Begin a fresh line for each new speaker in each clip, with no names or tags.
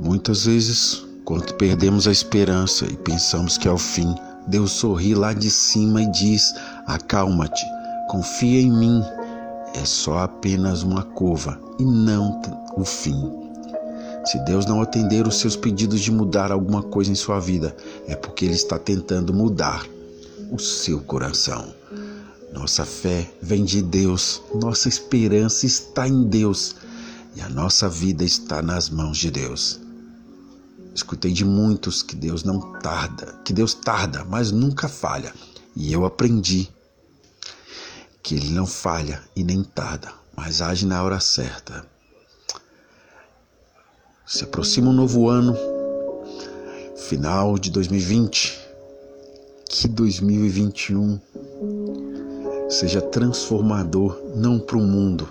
Muitas vezes, quando perdemos a esperança e pensamos que é o fim, Deus sorri lá de cima e diz: Acalma-te, confia em mim. É só apenas uma curva e não o fim. Se Deus não atender os seus pedidos de mudar alguma coisa em sua vida, é porque Ele está tentando mudar o seu coração. Nossa fé vem de Deus, nossa esperança está em Deus e a nossa vida está nas mãos de Deus. Escutei de muitos que Deus não tarda, que Deus tarda, mas nunca falha. E eu aprendi que Ele não falha e nem tarda, mas age na hora certa. Se aproxima um novo ano, final de 2020, que 2021 seja transformador não para o mundo,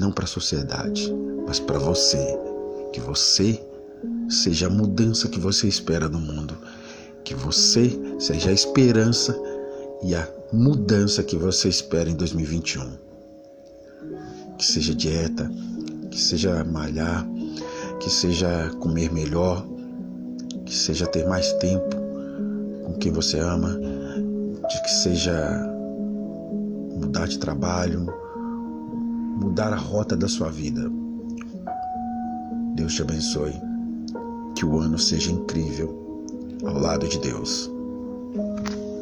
não para a sociedade, mas para você. Que você seja a mudança que você espera no mundo. Que você seja a esperança e a mudança que você espera em 2021. Que seja dieta, que seja malhar, que seja comer melhor, que seja ter mais tempo com quem você ama, que seja mudar de trabalho, mudar a rota da sua vida. Deus te abençoe. Que o ano seja incrível ao lado de Deus.